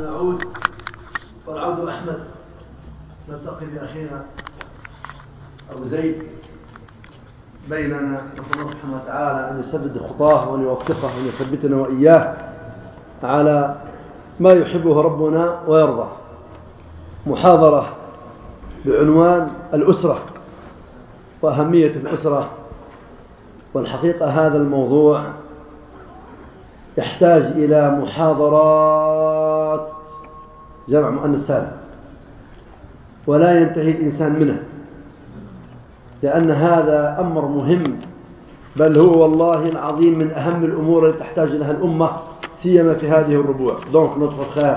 نعود. والعود أحمد. نلتقي بأخينا أبو زيد. بيننا نسأل الله سبحانه وتعالى أن يسدد خطاه وأن يوفقه وأن يثبتنا وإياه. على ما يحبه ربنا ويرضى. محاضرة بعنوان الأسرة وأهمية الأسرة. والحقيقة هذا الموضوع يحتاج إلى محاضرات جمع مؤنث سالم ولا ينتهي الإنسان منه. لأن هذا أمر مهم. بل هو والله العظيم من أهم الأمور التي تحتاج لها الأمة سيما في هذه الربوع. دونك notre خير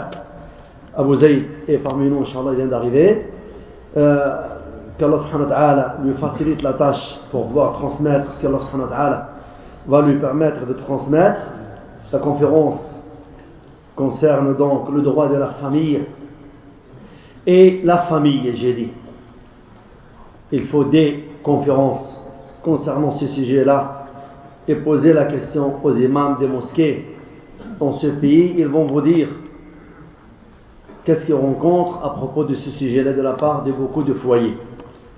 أبو زيد et parmi إن شاء الله vient d'arriver. Euh, qu'Allah سبحانه وتعالى lui facilite la tâche pour pouvoir transmettre ce qu'Allah سبحانه وتعالى va lui permettre de transmettre. La conférence concerne donc le droit de la famille. Et la famille j'ai dit. Il faut des conférences concernant ce sujet-là et poser la question aux imams des mosquées. Dans ce pays, ils vont vous dire qu'est-ce qu'ils rencontrent à propos de ce sujet-là de la part de beaucoup de foyers.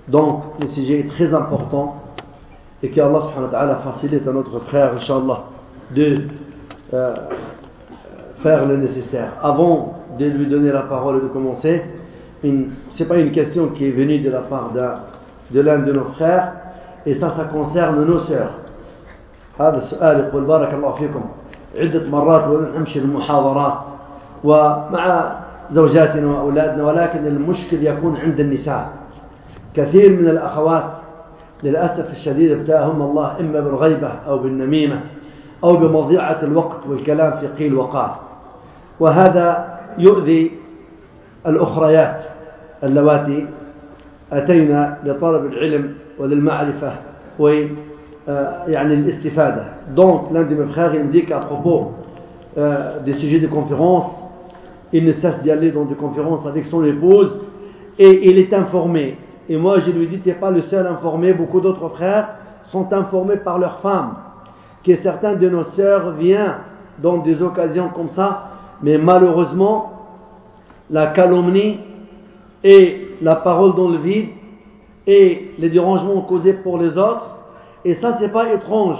Donc, le sujet est très important et que Allah subhanahu wa ta'ala facilite à notre frère, Inch'Allah, de euh, faire le nécessaire. Avant de lui donner la parole et de commencer, ce n'est pas une question qui est venue de la part de l'un de nos frères et ça, ça concerne nos sœurs. هذا السؤال يقول بارك الله فيكم عدة مرات ونمشي المحاضرات ومع زوجاتنا وأولادنا ولكن المشكل يكون عند النساء كثير من الأخوات للأسف الشديد ابتاهم الله إما بالغيبة أو بالنميمة أو بمضيعة الوقت والكلام في قيل وقال وهذا يؤذي الأخريات اللواتي أتينا لطلب العلم وللمعرفة و يعني l'istifadah. Donc, l'un de mes frères, il me dit qu'à propos euh, des sujets de conférence, il ne cesse d'y aller dans des conférences avec son épouse et il est informé. Et moi, je lui dis, tu n'es pas le seul informé, beaucoup d'autres frères sont informés par leurs femmes. Que certains de nos sœurs viennent dans des occasions comme ça, mais malheureusement, la calomnie et la parole dans le vide et les dérangements causés pour les autres et ça, c'est pas étrange.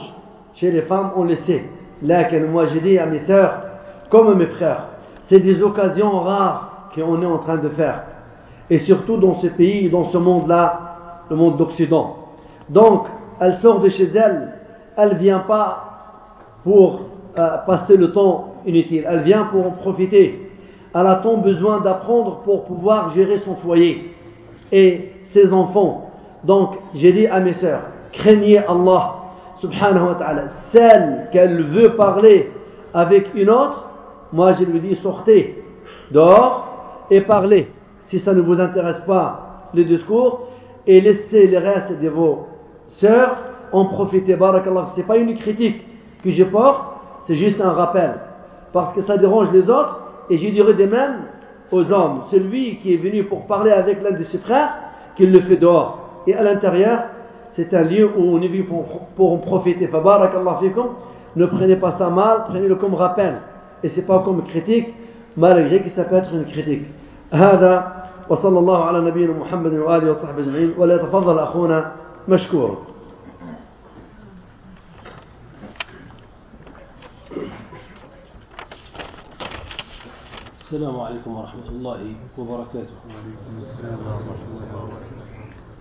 Chez les femmes, on le sait. Là, moi, j'ai dit à mes sœurs, comme mes frères, c'est des occasions rares qu'on est en train de faire. Et surtout dans ce pays, dans ce monde-là, le monde d'Occident. Donc, elle sort de chez elle, elle vient pas pour euh, passer le temps inutile, elle vient pour en profiter. Elle a tant besoin d'apprendre pour pouvoir gérer son foyer et ses enfants. Donc, j'ai dit à mes sœurs, craignez Allah subhanahu wa ta'ala. Celle qu'elle veut parler avec une autre, moi je lui dis sortez dehors et parlez. Si ça ne vous intéresse pas, le discours, et laissez le reste de vos sœurs en profiter. Barakallah, c'est pas une critique que je porte, c'est juste un rappel Parce que ça dérange les autres, et je dirais de même aux hommes, celui qui est venu pour parler avec l'un de ses frères, qu'il le fait dehors. Et à l'intérieur, c'est un lieu où on est venu pour, pour en profiter. Fabarakallah fikum, ne prenez pas ça mal, prenez-le comme rappel. Et c'est pas comme critique, malgré que ça peut être une critique. هذا وصلى الله على نبينا محمد وآله وصحبه أجمعين وليتفضل أخونا مشكورا السلام عليكم ورحمة الله وبركاته.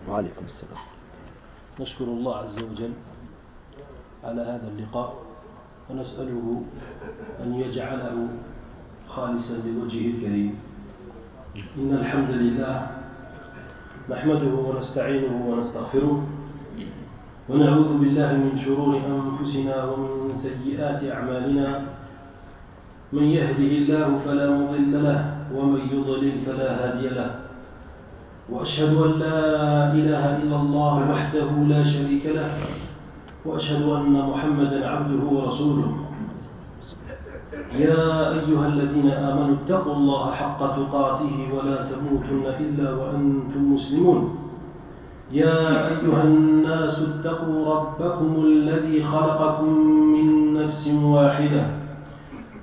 وعليكم السلام. نشكر الله عز وجل على هذا اللقاء ونسأله أن يجعله خالصا لوجهه الكريم. إن الحمد لله نحمده ونستعينه ونستغفره ونعوذ بالله من شرور أنفسنا ومن سيئات أعمالنا. من يهده الله فلا مضل له ومن يضلل فلا هادي له. وأشهد أن لا إله إلا الله وحده لا شريك له وأشهد أن محمدا عبده ورسوله. يا أيها الذين آمنوا اتقوا الله حق تقاته ولا تموتن إلا وأنتم مسلمون. يا أيها الناس اتقوا ربكم الذي خلقكم من نفس واحدة.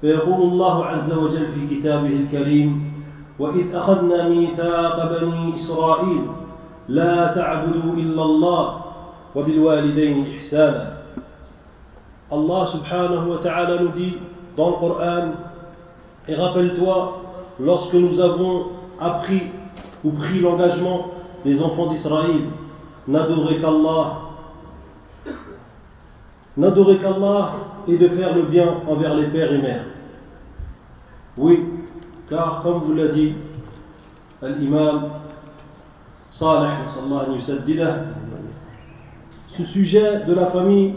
فيقول الله عز وجل في كتابه الكريم وإذ أخذنا ميثاق بني إسرائيل لا تعبدوا إلا الله وبالوالدين إحسانا Allah subhanahu wa ta'ala nous dit dans le Coran et rappelle-toi lorsque nous avons appris ou pris l'engagement des enfants d'Israël n'adorer qu'Allah n'adorer qu'Allah et de faire le bien envers les pères et mères. Oui car comme vous l'a dit l'imam Salih ce sujet de la famille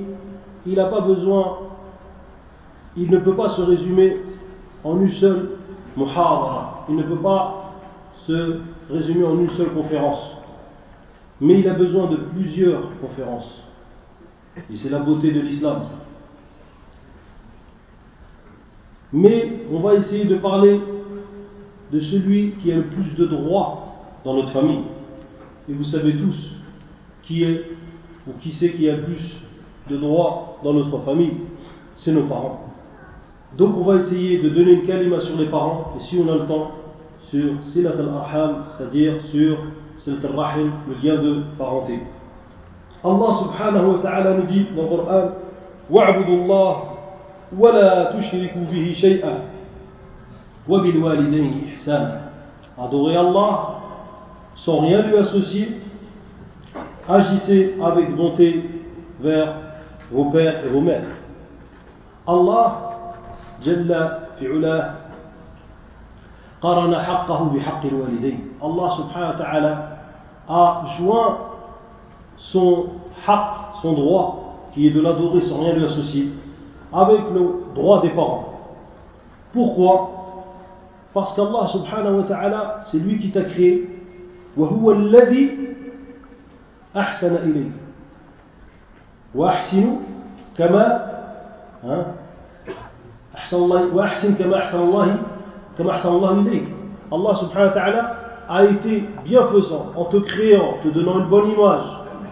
il n'a pas besoin il ne peut pas se résumer en une seule il ne peut pas se résumer en une seule conférence. Mais il a besoin de plusieurs conférences. Et c'est la beauté de l'islam mais on va essayer de parler de celui qui a le plus de droits dans notre famille. Et vous savez tous qui est ou qui c'est qui a le plus de droits dans notre famille, c'est nos parents. Donc on va essayer de donner une kalima sur les parents, et si on a le temps, sur Silat al-Arham, c'est-à-dire sur Silat al-Rahim, le lien de parenté. Allah subhanahu wa ta'ala nous dit dans le Coran وَاعْبُدُوا اللَّهِ وَلَا تُشْرِكُوا بِهِ شَيْئًا وَبِالْوَالِدَيْنِ إِحْسَانًا Adorez Allah sans rien lui associer, agissez avec bonté vers vos pères et vos mères. Allah, Jalla fi'ulah, قارن حقه بحق الوالدين Allah subhanahu wa ta'ala a joint son haq, son droit, qui est de l'adorer sans rien lui associer, avec le droit des parents. Pourquoi Parce qu'Allah subhanahu wa ta'ala, c'est lui qui t'a créé. وهو الذي أحسن إليك وأحسن كما أحسن الله وأحسن كما أحسن الله كما أحسن الله إليك Allah subhanahu wa ta'ala a été bienfaisant en te créant, en te donnant une bonne image,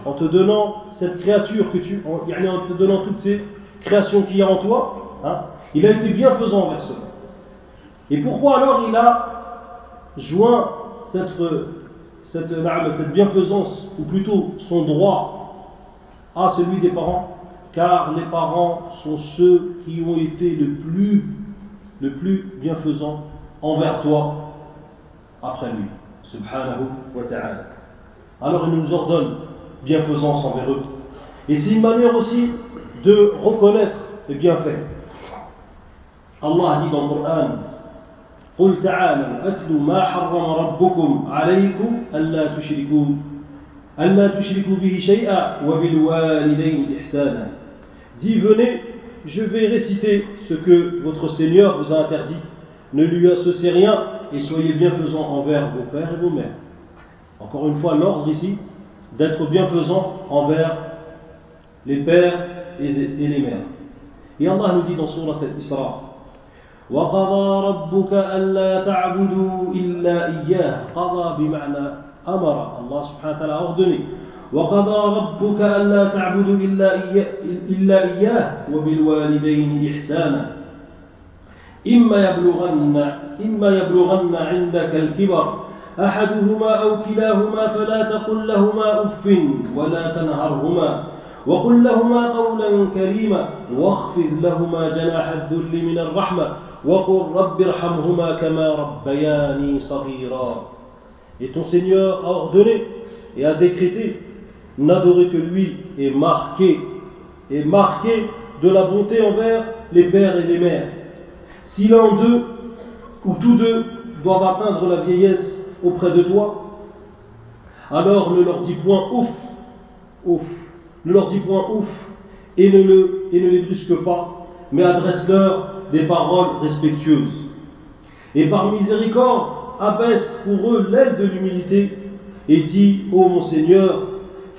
en te donnant cette créature que tu, en, en te donnant toutes ces créations qu'il y a en toi, hein, il a été bienfaisant envers cela. Et pourquoi alors il a joint cette, cette, cette bienfaisance, ou plutôt son droit, à celui des parents? Car les parents sont ceux qui ont été le plus, le plus bienfaisants envers toi après lui. Subhanahu wa ta'ala. Alors il nous ordonne bienfaisance envers eux. Et c'est une manière aussi de reconnaître les bienfaits. Allah dit dans le Coran قل تعالوا أتلوا ما حرم ربكم عليكم ألا تشركوا ألا تشركوا به شيئا وبالوالدين إحسانا Dis venez, je vais réciter ce que votre Seigneur vous a interdit. Ne lui associez rien et soyez bienfaisants envers vos pères et vos mères. Encore une fois, l'ordre ici d'être bienfaisant envers les pères mères. Et Allah nous dit dans Surat Al-Isra وقضى ربك ألا تعبدوا إلا إياه. قضى بمعنى أمر الله سبحانه وتعالى. ordonné وقضى ربك ألا تعبدوا إلا إياه, إلا إياه وبالوالدين إحسانا. إما يبلغن إما يبلغن عندك الكبر. أحدهما أو كلاهما فلا تقل لهما أف ولا تنهرهما. وقل لهما قولا كريما واخفض لهما جناح الذل من الرحمة Et ton Seigneur a ordonné et a décrété n'adorer que lui et marqué, et marqué de la bonté envers les pères et les mères. Si l'un d'eux, ou tous deux, doivent atteindre la vieillesse auprès de toi, alors ne leur dis point ouf, ouf, ne leur dis point ouf, et ne, les brusque pas, mais adresse-leur des paroles respectueuses. Et par miséricorde, abaisse pour eux l'aile de l'humilité et dit Ô mon Seigneur,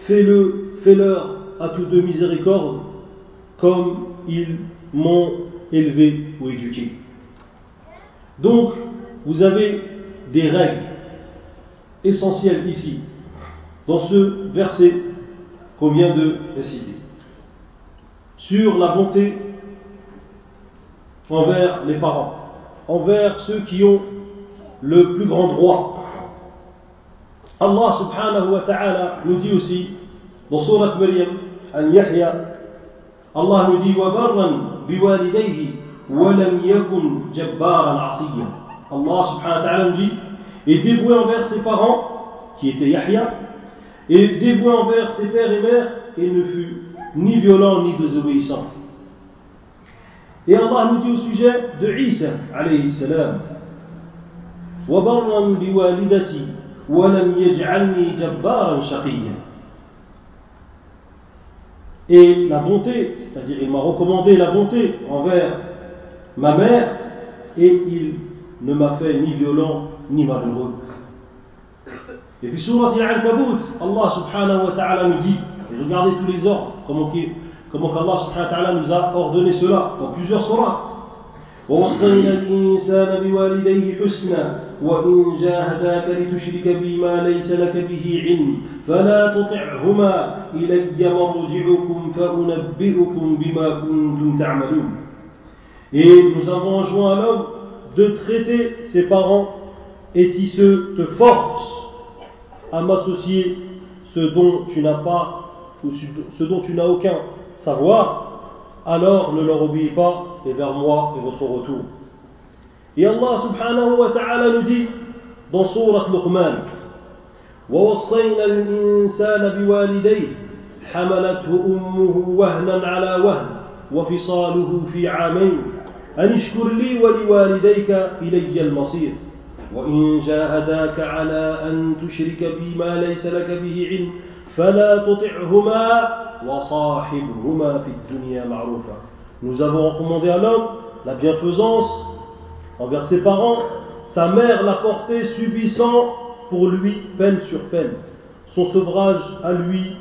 fais-le, fais-leur à tous deux miséricorde, comme ils m'ont élevé ou éduqué. Donc, vous avez des règles essentielles ici, dans ce verset qu'on vient de réciter, sur la bonté envers les parents, envers ceux qui ont le plus grand droit. Allah subhanahu wa ta'ala nous dit aussi dans Surat Maryam, An Yahya, Allah nous dit وَبَرًّا بِوَالِدَيْهِ وَلَمْ يَكُنْ جَبَّارًا عَصِيًّا Allah subhanahu wa ta'ala nous dit et dévoué envers ses parents, qui étaient Yahya, et dévoué envers ses pères et mères, et ne fut ni violent ni désobéissant. Et Allah nous dit au sujet de Isa, alayhi salam, وَبَرًّا بِوَالِدَتِي وَلَمْ يَجْعَلْنِي جَبَّارًا شَقِيًّا Et la bonté, c'est-à-dire il m'a recommandé la bonté envers ma mère, et il ne m'a fait ni violent ni malheureux. Et puis surat Al-Ankabut, Allah subhanahu wa ta'ala nous dit, et regardez tous les ordres, comment, comment Allah subhanahu wa ta'ala nous a ordonné cela dans plusieurs surahs. ووصينا الإنسان بوالديه حسنا وإن جاهداك لتشرك بما ليس لك به علم فلا تطعهما إلي مرجعكم فأنبئكم بما كنتم تعملون Et nous avons enjoint à l'homme de traiter ses parents et si ceux te forcent à m'associer ce dont tu n'as pas ou ce dont tu n'as aucun savoir, alors ne leur obéis pas et vers moi est votre retour. Et Allah subhanahu wa ta'ala nous dit dans Surat Luqman ووصينا الإنسان بوالديه حملته أمه وهنا على وهن وفصاله في عامين أن اشكر لي ولوالديك إلي المصير وإن جاهداك على أن تشرك بي ما ليس لك به علم فلا تطعهما وصاحبهما في الدنيا معروفا Nous avons recommandé à l'homme la bienfaisance envers ses parents. Sa mère l'a porté subissant pour lui peine sur peine. Son sevrage à lui,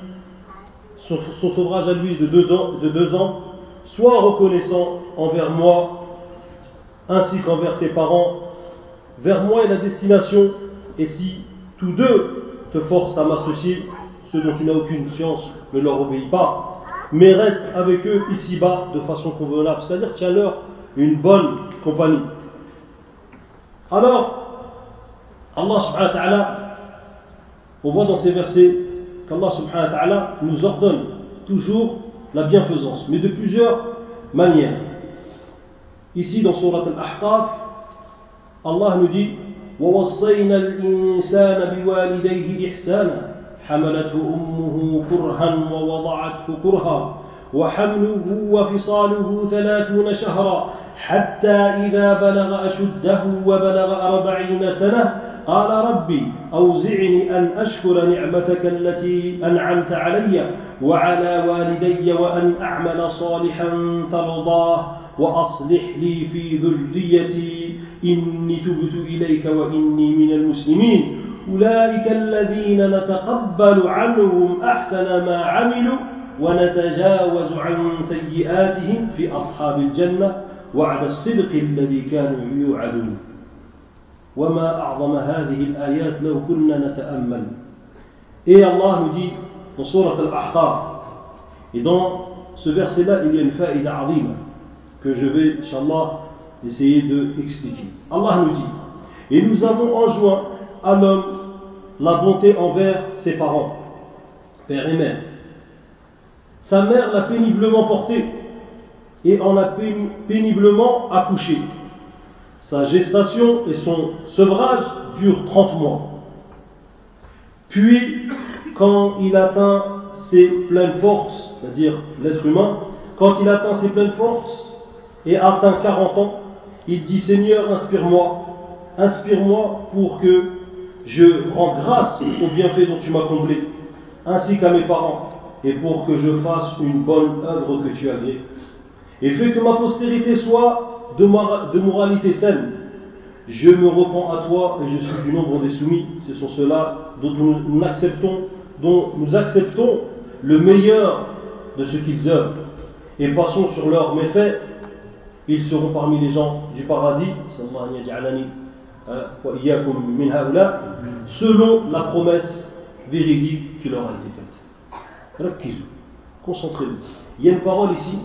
son, son sevrage à lui de deux, ans, de deux ans, sois reconnaissant envers moi ainsi qu'envers tes parents vers moi est la destination, et si tous deux te forcent à m'associer, ceux dont tu n'as aucune science ne leur obéis pas, mais reste avec eux ici-bas de façon convenable, c'est-à-dire tiens-leur une bonne compagnie. Alors, Allah subhanahu wa ta'ala, on voit dans ces versets qu'Allah subhanahu wa ta'ala nous ordonne toujours la bienfaisance, mais de plusieurs manières. Ici, dans Surat al-Ahqaf, Nous dit ووصينا الإنسان بوالديه إحسانا حملته أمه كرها ووضعته كرها وحمله وفصاله ثلاثون شهرا حتى إذا بلغ أشده وبلغ أربعين سنة قال ربي أوزعني أن أشكر نعمتك التي أنعمت علي وعلى والدي وأن أعمل صالحا ترضاه وأصلح لي في ذريتي إني تبت إليك وإني من المسلمين. أولئك الذين نتقبل عنهم أحسن ما عملوا ونتجاوز عن سيئاتهم في أصحاب الجنة وعد الصدق الذي كانوا يوعدون. وما أعظم هذه الآيات لو كنا نتأمل. Et Allah nous dit dans Surat Al-Ahqaf, et dans ce verset-là, il y a une faïda que je vais, Inch'Allah, essayer d'expliquer. Allah nous dit, et nous avons enjoint à l'homme la bonté envers ses parents, père et mère. Sa mère l'a péniblement porté et en a péniblement accouché. Sa gestation et son sevrage durent 30 mois. Puis, quand il atteint ses pleines forces, c'est-à-dire l'être humain, quand il atteint ses pleines forces et atteint 40 ans, il dit Seigneur, inspire-moi, inspire-moi pour que je rende grâce au bienfait dont tu m'as comblé, ainsi qu'à mes parents, et pour que je fasse une bonne œuvre que tu as agrée. Et fais que ma postérité soit de, moralité saine, Je me repens à toi et je suis du nombre des soumis. Ce sont ceux-là dont nous acceptons, dont nous acceptons le meilleur de ce qu'ils œuvrent. Et passons sur leurs méfaits Ils seront parmi les gens du paradis. Selon la promesse véridique qui leur a été faite. Concentrez-vous. Il y a une parole ici.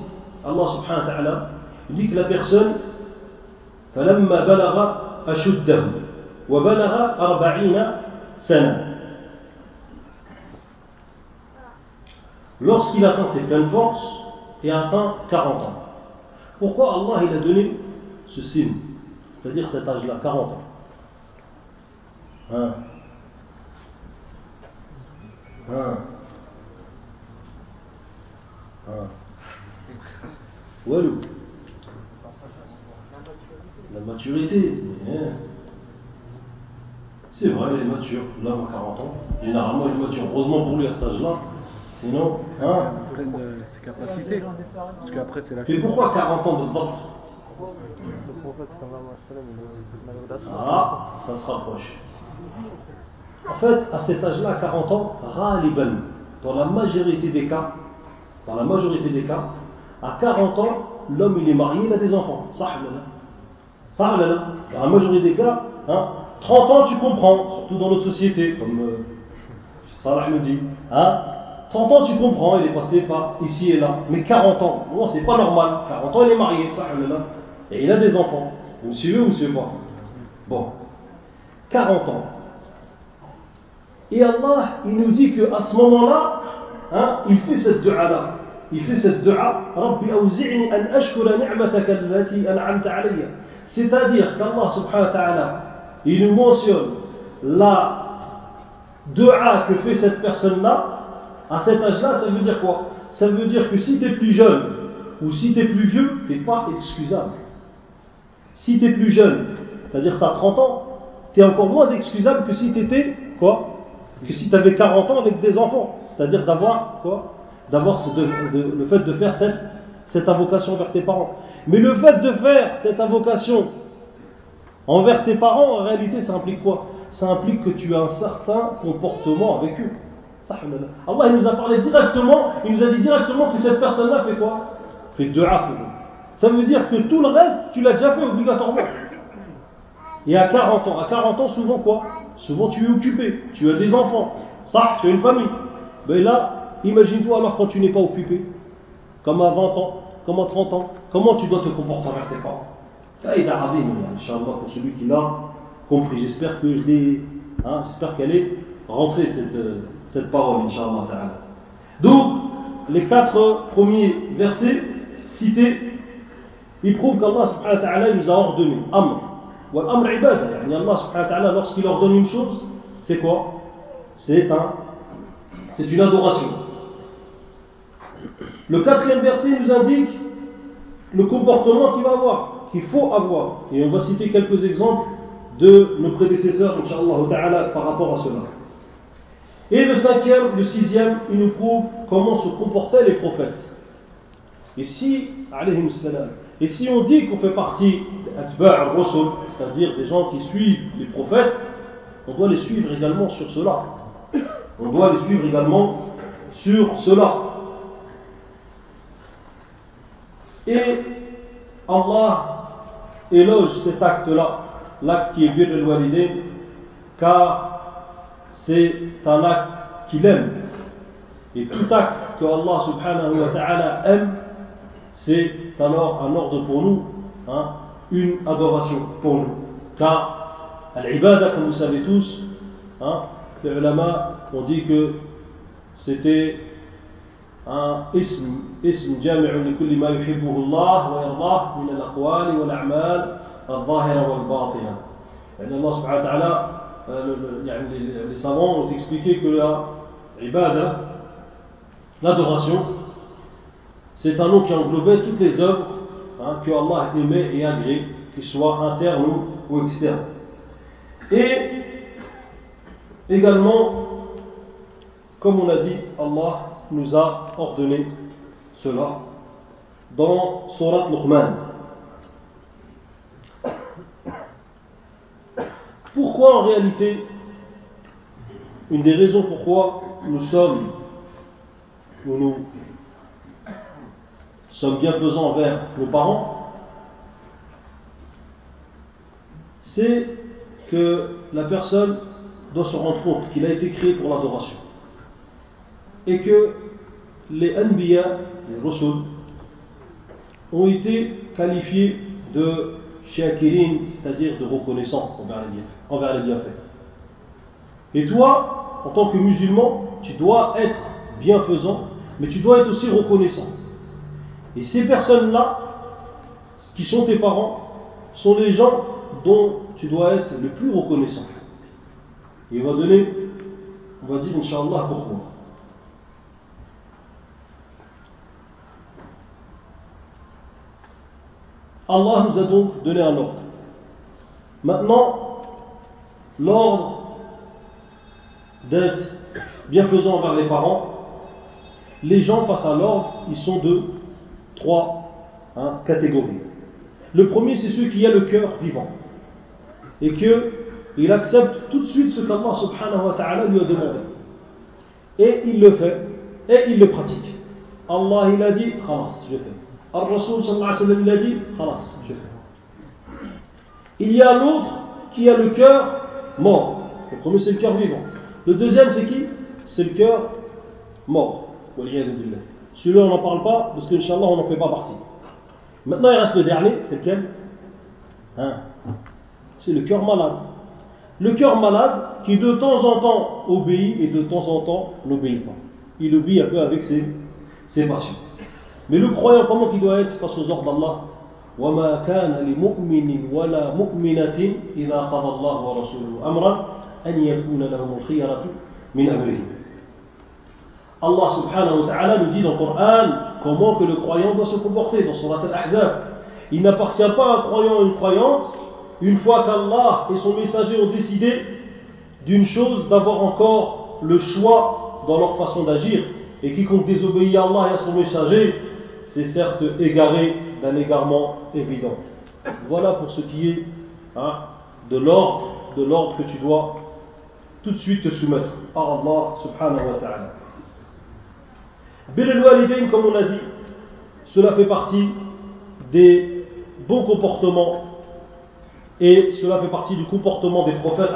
Allah subhanahu wa ta'ala dit que la personne فلما بلغ أشده وبلغ أربعين سنة lorsqu'il atteint ses pleines forces et atteint 40 ans. Pourquoi Allah il a donné ce signe, c'est-à-dire cet âge-là, 40 ans hein? Hein? Hein? Walou la maturité. C'est vrai, il est mature. L'homme a 40 ans. Généralement, il est mature. Heureusement pour lui à cet âge-là. Sinon, hein pleine de ses capacités. Parce qu'après, c'est la Et pourquoi 40 ans de votre Ah, ça se rapproche. En fait, à cet âge-là, 40 ans, Raliban, dans la majorité des cas, dans la majorité des cas, à 40 ans, l'homme il est marié, il a des enfants. Ça, dans la majorité des cas, hein, 30 ans tu comprends, surtout dans notre société, comme euh, Salah me dit. Hein, 30 ans tu comprends, il est passé par ici et là. Mais 40 ans, non, c'est pas normal. 40 ans il est marié, ça, et il a des enfants. Vous me suivez ou vous me suivez pas? Bon. 40 ans. Et Allah, il nous dit qu'à ce moment-là, hein, il fait cette dua-là. Il fait cette dua, Rabbi awzi'ni. C'est-à-dire qu'Allah subhanahu wa ta'ala, il nous mentionne la dua que fait cette personne-là, à cet âge-là, ça veut dire quoi? Ça veut dire que si tu es plus jeune ou si tu es plus vieux, tu n'es pas excusable. Si tu es plus jeune, c'est-à-dire que tu as 30 ans, tu es encore moins excusable que si tu étais quoi? Que si tu avais 40 ans avec des enfants. C'est-à-dire d'avoir quoi? D'avoir le fait de faire cette, cette invocation vers tes parents. Mais le fait de faire cette invocation envers tes parents, en réalité, ça implique quoi? Ça implique que tu as un certain comportement avec eux. Allah il nous a parlé directement, il nous a dit directement que cette personne-là fait quoi? Fait dua pour eux. Ça veut dire que tout le reste, tu l'as déjà fait obligatoirement. Et à 40 ans, à 40 ans, souvent quoi? Souvent tu es occupé, tu as des enfants, ça, tu as une famille. Mais là, imagine-toi alors quand tu n'es pas occupé, comme à 20 ans, comme à 30 ans, comment tu dois te comporter envers tes parents? Faïda Adim, Inch'Allah, pour celui qui l'a compris. J'espère que je l'ai, hein, j'espère qu'elle est rentrée cette, euh, cette parole, Inch'Allah. Donc, les quatre premiers versets cités, ils prouvent qu'Allah subhanahu wa ta'ala nous a ordonné Amr. Wa Amr ibada. Allah subhanahu wa ta'ala, lorsqu'il ordonne une chose, c'est quoi? C'est un, c'est une adoration. Le quatrième verset nous indique le comportement qu'il va avoir, qu'il faut avoir. Et on va citer quelques exemples de nos prédécesseurs, Inch'Allah par rapport à cela. Et le cinquième, le sixième, il nous prouve comment se comportaient les prophètes. Et si, et si on dit qu'on fait partie c'est-à-dire des gens qui suivent les prophètes, on doit les suivre également sur cela. On doit les suivre également sur cela. Et Allah éloge cet acte-là, l'acte qui est bien de walidé, car c'est un acte qu'il aime. Et tout acte que Allah subhanahu wa ta'ala aime, c'est alors un ordre pour nous, hein, une adoration pour nous. Car l'ibada, comme vous savez tous, hein, les ulama ont dit que c'était اسم اسم جامع لكل ما يحبه الله ويرضاه من الأقوال والأعمال الظاهرة والباطنة يعني الله سبحانه Euh, les, savants ont expliqué que la ibadah, hein, l'adoration, c'est un nom qui englobait toutes les œuvres hein, que Allah aimait et agrée, qu'elles soient internes ou, externes. Et également, comme on a dit, Allah nous a ordonné cela dans Surat Luqman. Pourquoi en réalité, une des raisons pourquoi nous sommes, ou nous sommes bienfaisants envers nos parents, c'est que la personne doit se rendre compte qu'il a été créé pour l'adoration. Et que les Anbiya, les Rusul, ont été qualifiés de c'est-à-dire de reconnaissants envers les bienfaits. Et toi, en tant que musulman, tu dois être bienfaisant, mais tu dois être aussi reconnaissant. Et ces personnes-là, qui sont tes parents, sont les gens dont tu dois être le plus reconnaissant. Et on va donner, on va dire, Inch'Allah, pourquoi. Allah nous a donc donné un ordre. Maintenant, l'ordre d'être bienfaisant envers les parents, les gens face à l'ordre, ils sont de trois hein, catégories. Le premier, c'est ceux qui ont le cœur vivant et qu'il accepte tout de suite ce qu'Allah subhanahu wa ta'ala lui a demandé. Et il le fait et il le pratique. Allah il a dit, je fais. Il y a l'autre qui a le cœur mort. Le premier c'est le cœur vivant. Le deuxième c'est qui? C'est le cœur mort. Celui-là on n'en parle pas parce qu'Inch'Allah on n'en fait pas partie. Maintenant il reste le dernier, c'est lequel? Hein? C'est le cœur malade. Le cœur malade qui de temps en temps obéit et de temps en temps n'obéit pas. Il obéit un peu avec ses, ses passions. Mais le croyant, comment il doit être face aux ordres d'Allah وما كان لمؤمن ولا مؤمنة إذا قضى الله ورسوله أمرا أن يكون لهم الخيرة من أمرهم Allah subhanahu wa ta'ala nous dit dans le Coran comment que le croyant doit se comporter dans son al-Ahzab. Il n'appartient pas à un croyant ou une croyante, une fois qu'Allah et son messager ont décidé d'une chose, d'avoir encore le choix dans leur façon d'agir. Et quiconque désobéit à Allah et à son messager, c'est certes égaré d'un égarement évident. Voilà pour ce qui est hein, de l'ordre, de l'ordre que tu dois tout de suite te soumettre à Allah subhanahu wa ta'ala. Bil comme on a dit, cela fait partie des bons comportements et cela fait partie du comportement des prophètes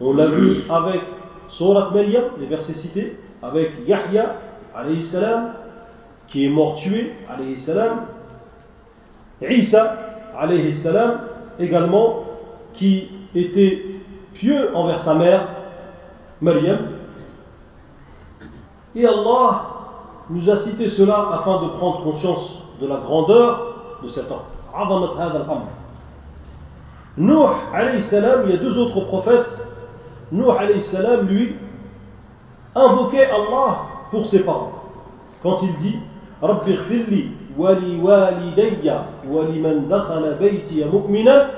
On l'a vu avec Surat Maryam, les versets cités, avec Yahya alayhi salam, qui est mort tué alayhi salam, Isa alayhi salam, également, qui était pieux envers sa mère, Maryam, et Allah nous a cité cela afin de prendre conscience de la grandeur de cet homme. Nuh alayhi salam, il y a deux autres prophètes. Nuh alayhi lui, invoquait Allah pour ses parents. Quand il dit رب اغفر لي ولوالدي ولمن دخل بيتي مؤمنا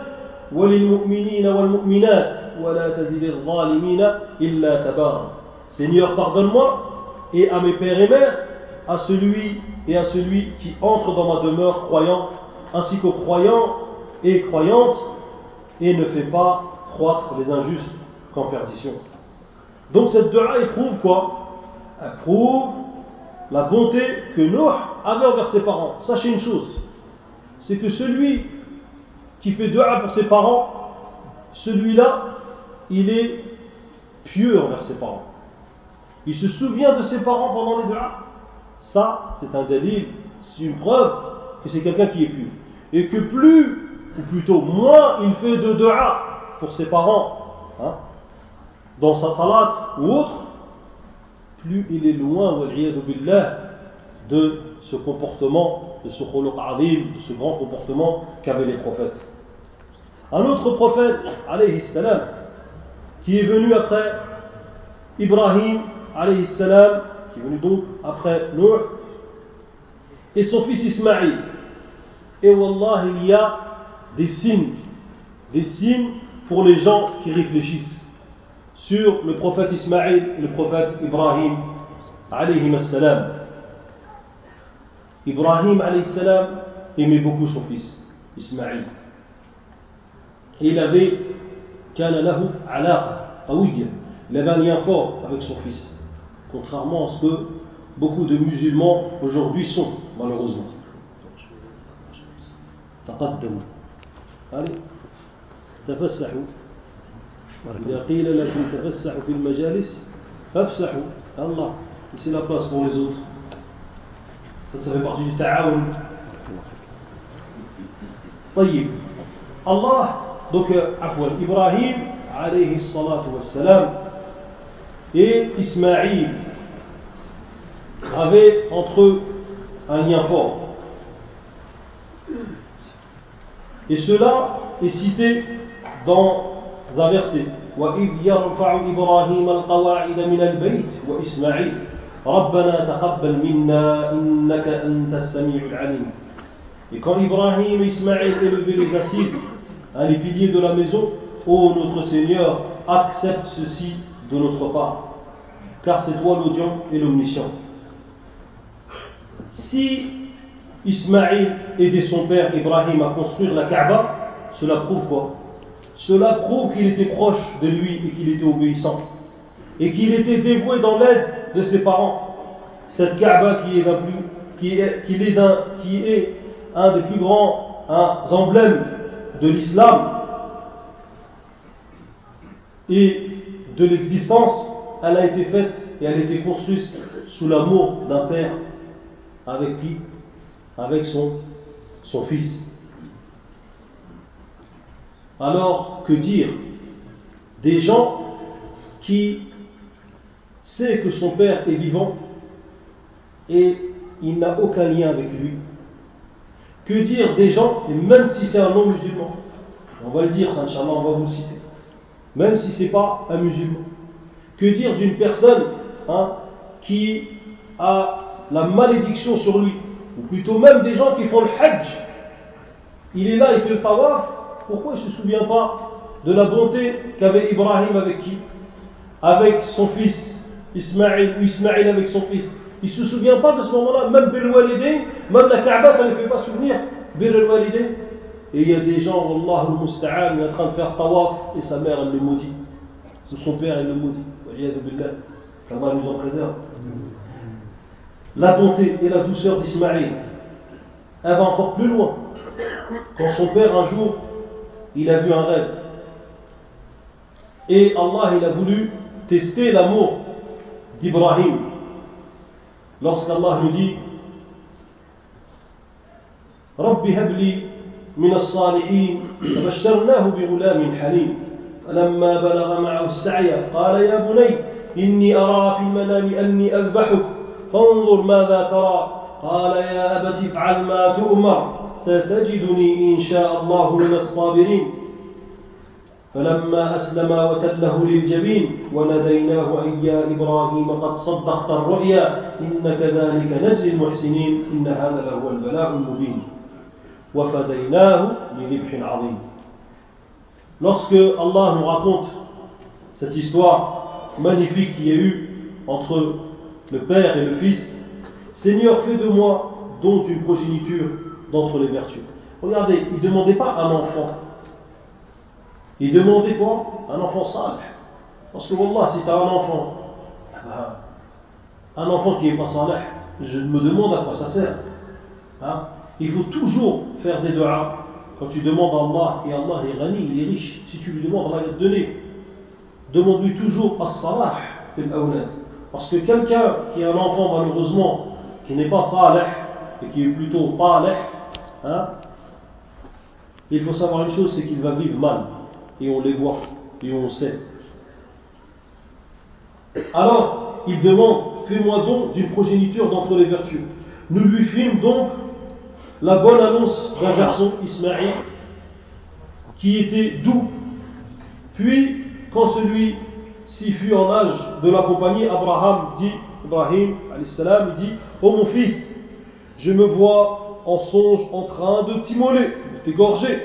وللمؤمنين والمؤمنات ولا تزد الظالمين إلا تبارا Seigneur, pardonne-moi et à mes pères et mères, à celui et à celui qui entre dans ma demeure croyant, ainsi qu'aux croyants et croyantes, et ne fait pas croître les injustes qu'en perdition. Donc cette dua éprouve quoi Elle prouve la bonté que Noah avait envers ses parents. Sachez une chose, c'est que celui qui fait dua pour ses parents, celui-là, il est pieux envers ses parents. Il se souvient de ses parents pendant les du'a. Ça, c'est un délit, c'est une preuve que c'est quelqu'un qui est pieux. Et que plus, ou plutôt moins, il fait de dua pour ses parents, hein, dans sa salat ou autre, plus il est loin, billah, de ce comportement, de ce de ce grand comportement qu'avaient les prophètes. Un autre prophète, alayhi salam, qui est venu après Ibrahim, alayhi salam, qui est venu donc après Nour, et son fils Ismaïl. Et Wallah, il y a des signes, des signes pour les gens qui réfléchissent sur le prophète Ismaïl et le prophète Ibrahim alayhim salam. Ibrahim alayhi salam aimait beaucoup son fils Ismaïl. Et il avait ah il avait un lien fort avec son fils, contrairement à ce que beaucoup de musulmans aujourd'hui sont, malheureusement. Allez, إذا قيل لكم تفسحوا في المجالس فافسحوا Allah c'est la place pour les autres ça ça fait partie du ta'awun طيب Allah donc عفوا إبراهيم عليه الصلاة والسلام et Ismaïl avaient entre eux un lien fort et cela est cité dans un verset وإذ يرفع إبراهيم القواعد من البيت وإسماعيل ربنا تقبل منا إنك أنت السميع العليم Et quand Ibrahim et Ismaël élevaient les assises à les piliers de la maison, ô notre Seigneur, accepte ceci de notre part, car c'est toi l'audient et l'omniscient. Si Ismaël aidait son père Ibrahim à construire la Kaaba, cela prouve quoi Cela prouve qu'il était proche de lui et qu'il était obéissant. Et qu'il était dévoué dans l'aide de ses parents. Cette Kaaba qui est, qui est, qui est, qui est un des plus grands emblèmes de l'islam et de l'existence, elle a été faite et elle a été construite sous l'amour d'un père avec qui? Avec son, son fils. Alors, que dire des gens qui sait que son père est vivant et il n'a aucun lien avec lui? Que dire des gens, et même si c'est un non-musulman, on va le dire, ça, Inch'Allah, on va vous le citer, même si ce n'est pas un musulman, que dire d'une personne hein, qui a la malédiction sur lui, ou plutôt même des gens qui font le hajj, il est là, il fait le tawaf, pourquoi il ne se souvient pas de la bonté qu'avait Ibrahim avec qui? Avec son fils Ismaïl, ou Ismaïl avec son fils il ne se souvient pas de ce moment-là, même Bir même la Kaaba, ça ne fait pas souvenir Bir Et il y a des gens, Allah al-Musta'an, est en train de faire tawaf et sa mère, elle le maudit. Son père, il le maudit. Nous en préserve. La bonté et la douceur d'Ismaïl, elle va encore plus loin. Quand son père, un jour, il a vu un rêve. Et Allah, il a voulu tester l'amour d'Ibrahim. lorsqu'Allah nous dit رب هب لي من الصالحين فبشرناه بغلام حليم فلما بلغ معه السعي قال يا بني إني أرى في المنام أني أذبحك فانظر ماذا ترى قال يا أبت افعل ما تؤمر ستجدني إن شاء الله من الصابرين. فلما أسلم وتله للجبين وناديناه أي يا إبراهيم قد صدقت الرؤيا إن كذلك نجزي المحسنين إن هذا لهو البلاء المبين. وفديناه بذبح عظيم. Lorsque Allah nous raconte cette histoire magnifique qu'il y a eu entre le Père et le Fils, Seigneur, fais de moi donc une progéniture d'entre les vertus. Regardez, il ne demandait pas un enfant, Il demandait quoi? Un enfant sale. Parce que Wallah, si tu as un enfant, ah, un enfant qui n'est pas salih, je me demande à quoi ça sert. Hein? Il faut toujours faire des doigts quand tu demandes à Allah, et Allah est rani, il est riche. Si tu lui demandes, Allah va te donner. Demande-lui toujours as-salah Parce que quelqu'un qui a un enfant, malheureusement, qui n'est pas salih, et qui est plutôt talih, hein, il faut savoir une chose, c'est qu'il va vivre mal et on les voit et on sait. Alors, il demande, fais-moi donc d'une progéniture d'entre les vertus. Nous lui fîmes donc la bonne annonce d'un garçon, Ismaïl, qui était doux. Puis, quand celui-ci fut en âge de l'accompagner, Abraham dit, Ibrahim, oh mon fils, je me vois en songe en train de t'immoler, de t'égorger.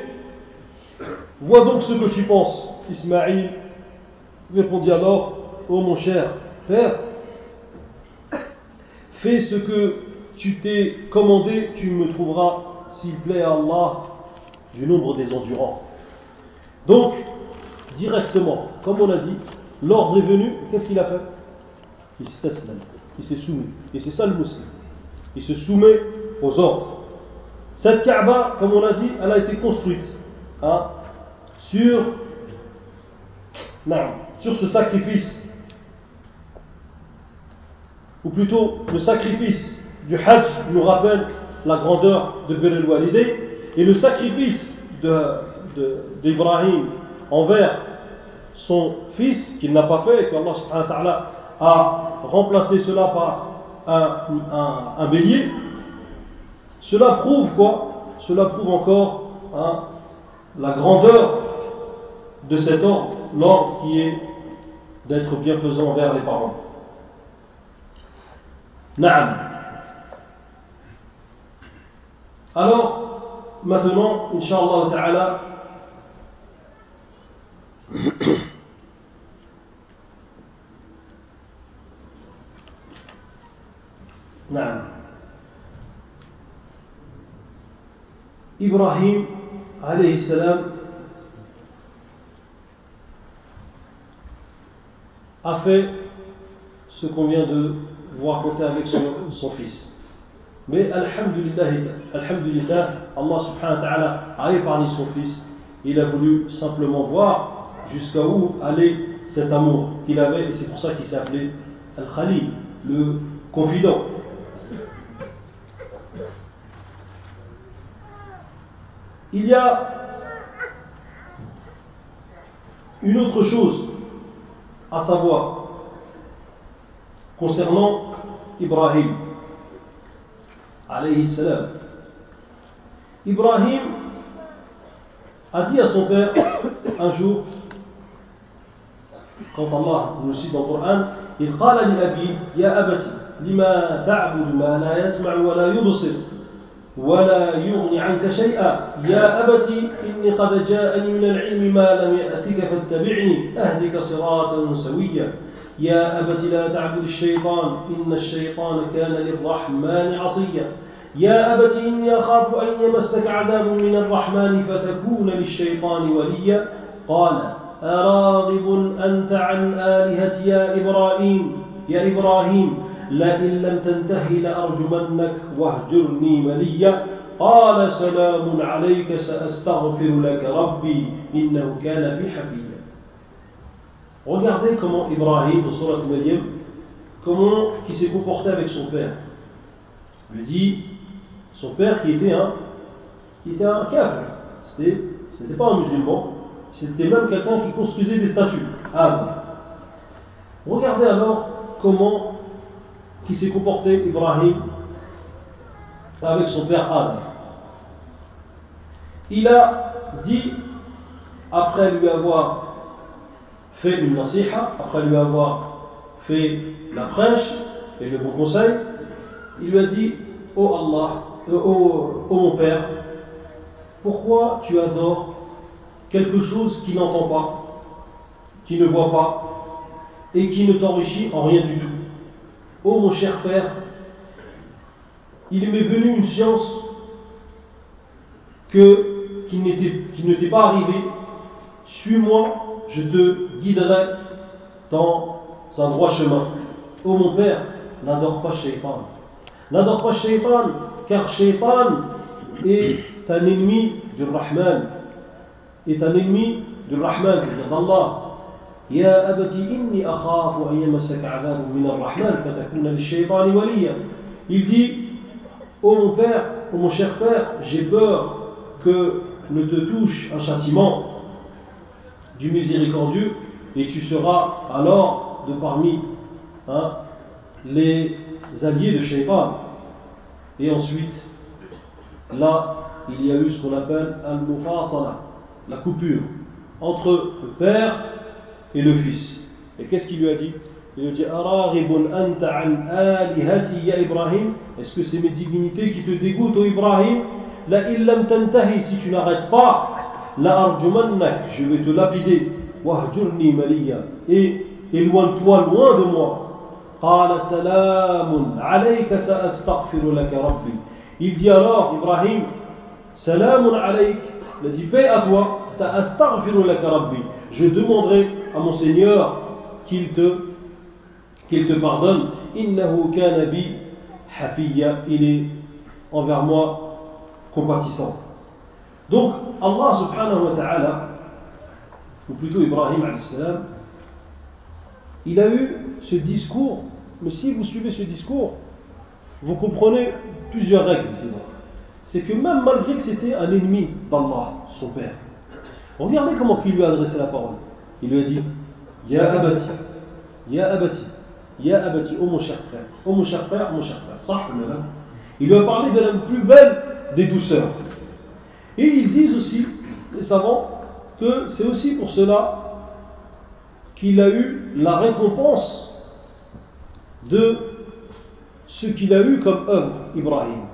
Vois donc ce que tu penses. Ismaïl répondit alors, ô mon cher père, fais ce que tu t'es commandé, tu me trouveras, s'il plaît à Allah, du nombre des endurants. Donc, directement, comme on a dit, l'ordre est venu, qu'est-ce qu'il a fait? Il s'est soumis. Et c'est ça le musulman. Il se soumet aux ordres. Cette Kaaba, comme on a dit, elle a été construite hein, sur, sur ce sacrifice, ou plutôt le sacrifice du Hajj nous rappelle la grandeur de Beryl Walidé, et le sacrifice d'Ibrahim envers son fils, qu'il n'a pas fait, et qu'Allah ta'ala a remplacé cela par un, un, bélier, cela prouve quoi Cela prouve encore hein, la grandeur de cet ordre, l'ordre qui est d'être bienfaisant envers les parents. Naam. Alors, maintenant, Inch'Allah ta'ala, نعم Ibrahim a fait ce qu'on vient de vous raconter avec son, fils. Mais Alhamdulillah, Alhamdulillah, Allah subhanahu wa ta'ala a épargné son fils. Il a voulu simplement voir jusqu'à où allait cet amour qu'il avait et c'est pour ça qu'il s'appelait Al-Khalil, le confident. Il y a une autre chose à savoir concernant Ibrahim alayhi salam. Ibrahim a dit à son père un jour, quand Allah nous cite dans le Coran, il قال لأبي يا أبتي لما تعبد ما لا يسمع ولا يبصر ولا يغني عنك شيئا. يا أبت إني قد جاءني من العلم ما لم يأتك فاتبعني أهدك صراطا سويا. يا أبت لا تعبد الشيطان إن الشيطان كان للرحمن عصيا. يا أبت إني أخاف أن يمسك عذاب من الرحمن فتكون للشيطان وليا. قال أراغب أنت عن آلهتي يا إبراهيم؟ يا إبراهيم لئن لم تنتهي لأرجمنك واهجرني مليا قال سلام عليك سأستغفر لك ربي إنه كان بي حفيا Regardez comment Ibrahim, dans Surat Maryam, comment il s'est comporté avec son père. Il lui dit, son père qui était un, qui était un kafir, c'était, c'était pas un musulman, c'était même quelqu'un qui construisait des statues. Regardez alors comment qui s'est comporté Ibrahim avec son père Az. Il a dit, après lui avoir fait une nasiha, après lui avoir fait la prêche et le bon conseil, il lui a dit Oh Allah, euh, oh, oh mon père, pourquoi tu adores quelque chose qui n'entend pas, qui ne voit pas et qui ne t'enrichit en rien du tout? Oh mon cher père, il m'est venu une science que, qui, ne t'est pas arrivée. Suis-moi, je te guiderai dans un droit chemin. Oh mon père, n'adore pas Shaitan. N'adore pas Shaitan, car Shaitan est un ennemi du Rahman, est un ennemi du Rahman, c'est-à-dire. يا أبت إني أخاف أن يمسك عذاب من الرحمن فتكون للشيطان وليا Il dit, ô oh mon père, ô oh mon cher père, j'ai peur que ne te touche un châtiment du miséricordieux et tu seras alors de parmi hein, les alliés de Shaitan. Et ensuite, là, il y a eu ce qu'on appelle al-mufasala, la coupure entre le père et le fils. Et qu'est-ce qu'il lui a dit Il lui a dit anta an alihati ya Ibrahim Est-ce que c'est mes divinités qui te dégoûtent, ô Ibrahim La illam tantahi, si tu n'arrêtes pas, la arjumannak, je vais te lapider. Wahjurni maliya. Et éloigne-toi loin de moi. قال سلام عليك سأستغفر لك ربي Il dit alors, Ibrahim, Salam alayk, Il a dit paix à toi, ça astaghfiru laka rabbi. Je demanderai à mon Seigneur qu'il te, qu'il te pardonne. Innahu kana bi hafiya. Il est envers moi compatissant. Donc, Allah subhanahu wa ta'ala, ou plutôt Ibrahim salam, il a eu ce discours, mais si vous suivez ce discours, vous comprenez plusieurs règles. C'est que même malgré que c'était un ennemi d'Allah, son père, regardez comment il lui a adressé la parole. Il lui a dit Ya Abati, Ya Abati, Ya Abati, oh mon cher frère, oh mon cher frère, mon cher frère. Il lui a parlé de la plus belle des douceurs. Et ils disent aussi, les savants, que c'est aussi pour cela qu'il a eu la récompense de ce qu'il a eu comme œuvre, Ibrahim.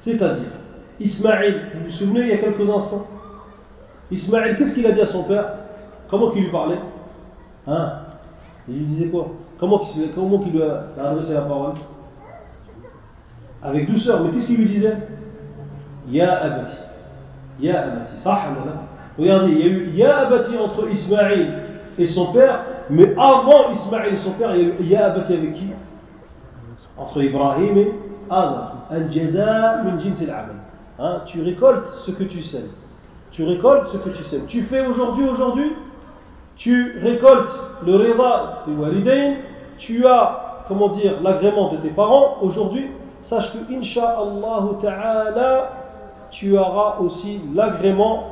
C'est-à-dire, Ismaël, vous vous souvenez il y a quelques instants Ismaël, qu'est-ce qu'il a dit à son père? Comment qu'il lui parlait Hein? Il lui disait quoi? Comment, comment qu'il lui a adressé la parole? Avec douceur, mais qu'est-ce qu'il lui disait? Ya Abati. Ya Abati. Regardez, il y a eu Ya Abati entre Ismaël et son père, mais avant Ismaël et son père, il y a eu Ya Abati avec qui? Entre Ibrahim et Azar. Al-Jaza min jins. Hein, tu récoltes ce que tu sèmes. Tu récoltes ce que tu sèmes. Tu fais aujourd'hui, aujourd'hui, tu récoltes le rida des walidain, tu as, comment dire, l'agrément de tes parents. Aujourd'hui, sache que, insha'Allah ta'ala, tu auras aussi l'agrément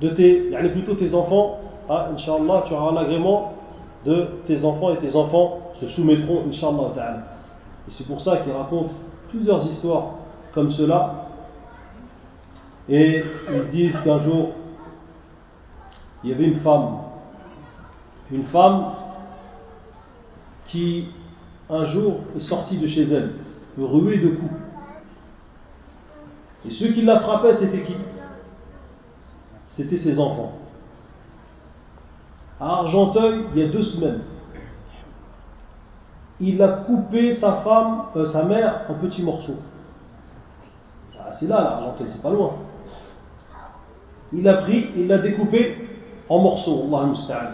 de tes, plutôt tes enfants, ah, Inch'Allah, tu auras l'agrément de tes enfants et tes enfants se soumettront, Inch'Allah ta'ala. Et c'est pour ça qu'il raconte plusieurs histoires comme cela. Et ils disent qu'un jour, il y avait une femme, une femme qui un jour est sortie de chez elle, ruée de coups. Et ceux qui la frappaient, c'était qui? C'était ses enfants. À Argenteuil, il y a deux semaines, il a coupé sa femme, euh, sa mère, en petits morceaux. Ah, c'est là, là, Argenteuil, c'est pas loin. Il a pris, il l'a découpé en morceaux, Allah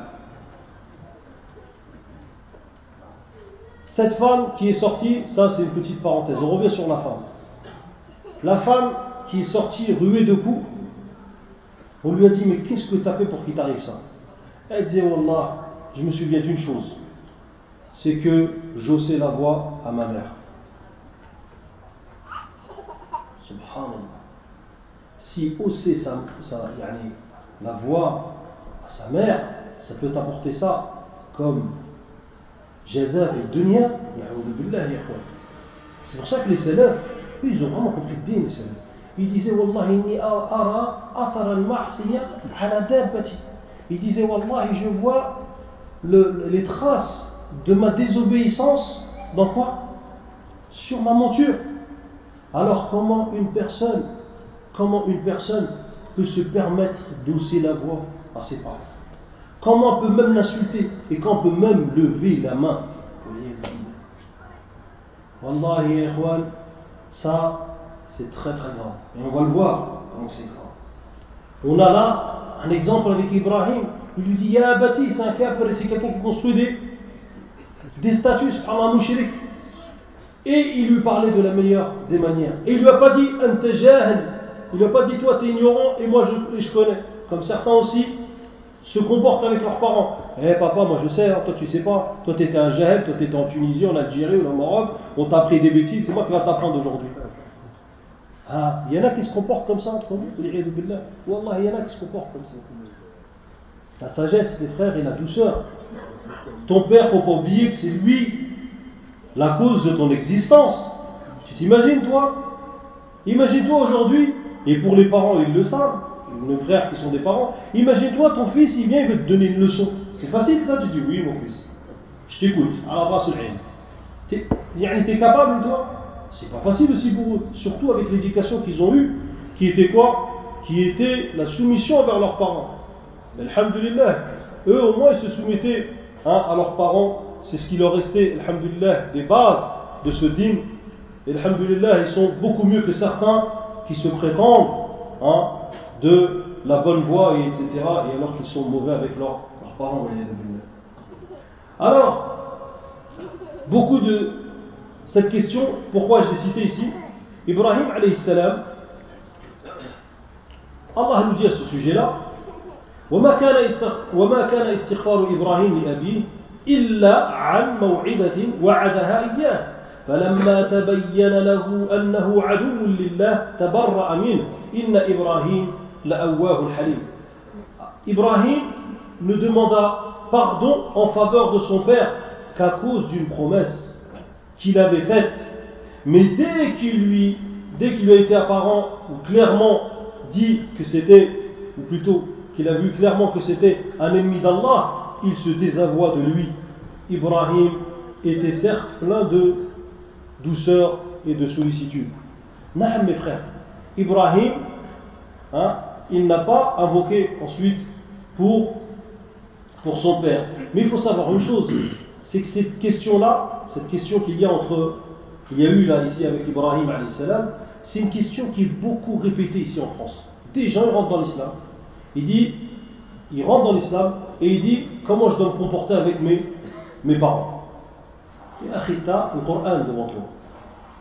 Cette femme qui est sortie, ça c'est une petite parenthèse, on revient sur la femme. La femme qui est sortie ruée de coups, on lui a dit Mais qu'est-ce que tu as fait pour qu'il t'arrive ça? Elle disait Wallah, je me souviens d'une chose c'est que j'osais la voix à ma mère. Subhanallah. Si sa, la voix sa mère, ça peut apporter ça comme jaza et dunya, c'est pour ça que les salafs, ils ont vraiment compris le din, les salafs. Ils disaient, Wallah, inni ara athara al-ma'siya ala dabbati. Ils disaient, Wallah, je vois le, les traces de ma désobéissance dans quoi? Sur ma monture. Alors comment une personne, comment une personne peut se permettre d'hausser la voix? À ses parents Comment on peut même l'insulter et quand on peut même lever la main Wallahi, ça c'est très très grave. Et on va le voir comment c'est grave. On a là un exemple avec Ibrahim. Il lui dit Ya Abati, c'est un kafir et c'est quelqu'un qui construit des, des statues, subhanallah, mouchirik. Et il lui parlait de la meilleure des manières. Et il lui a pas dit Anta Il lui a pas dit Toi, tu es ignorant et moi, je connais. Comme certains aussi se comportent avec leurs parents. Eh papa, moi je sais, hein, toi tu sais pas. Toi tu étais un jahel, toi tu étais en Tunisie, en Algérie ou au Maroc. On t'a appris des bêtises, c'est moi qui vais t'apprendre aujourd'hui. Ah, il y en a qui se comportent comme ça entre nous. Wallah, il y en a qui se comportent comme ça. La sagesse, les frères, et la douceur. Ton père, faut pas oublier que c'est lui la cause de ton existence. Tu t'imagines, toi? Imagine-toi aujourd'hui, et pour les parents, ils le savent, nos frères qui sont des parents, imagine-toi, ton fils, il vient, il veut te donner une leçon. C'est facile ça Tu dis oui, mon fils. Je t'écoute. Alors, Tu es capable, toi? C'est pas facile aussi pour eux, surtout avec l'éducation qu'ils ont eue, qui était quoi? Qui était la soumission envers leurs parents. Mais, alhamdulillah, eux au moins ils se soumettaient hein, à leurs parents, c'est ce qui leur restait, alhamdulillah, des bases de ce dîme. Et alhamdulillah, ils sont beaucoup mieux que certains qui se prétendent hein, de la bonne voie, et etc. Et alors qu'ils sont mauvais avec leurs, leurs parents. Alors, beaucoup de cette question, pourquoi je l'ai cité ici Ibrahim alayhi salam, Allah nous dit à ce sujet-là وما كان وما كان استغفار ابراهيم لابيه الا عن موعده وعدها اياه فلما تبين له انه عدو لله تبرأ منه ان ابراهيم لأواه حليم Ibrahim ne demanda pardon en faveur de son père qu'à cause d'une promesse qu'il avait faite. Mais dès qu'il lui, dès qu'il lui a été apparent ou clairement dit que c'était, ou plutôt qu'il a vu clairement que c'était un ennemi d'Allah, il se désavoua de lui. Ibrahim était certes plein de douceur et de sollicitude. Nahm mes frères, Ibrahim, hein, il n'a pas invoqué ensuite pour, son père. Mais il faut savoir une chose, c'est que cette question-là, cette question qu'il y a entre, qu'il y a eu là ici avec Ibrahim c'est une question qui est beaucoup répétée ici en France. Des gens rentrent dans l'islam, il dit, il rentre dans l'islam et il dit comment je dois me comporter avec mes, mes parents? Et Akhita, le Coran devant toi.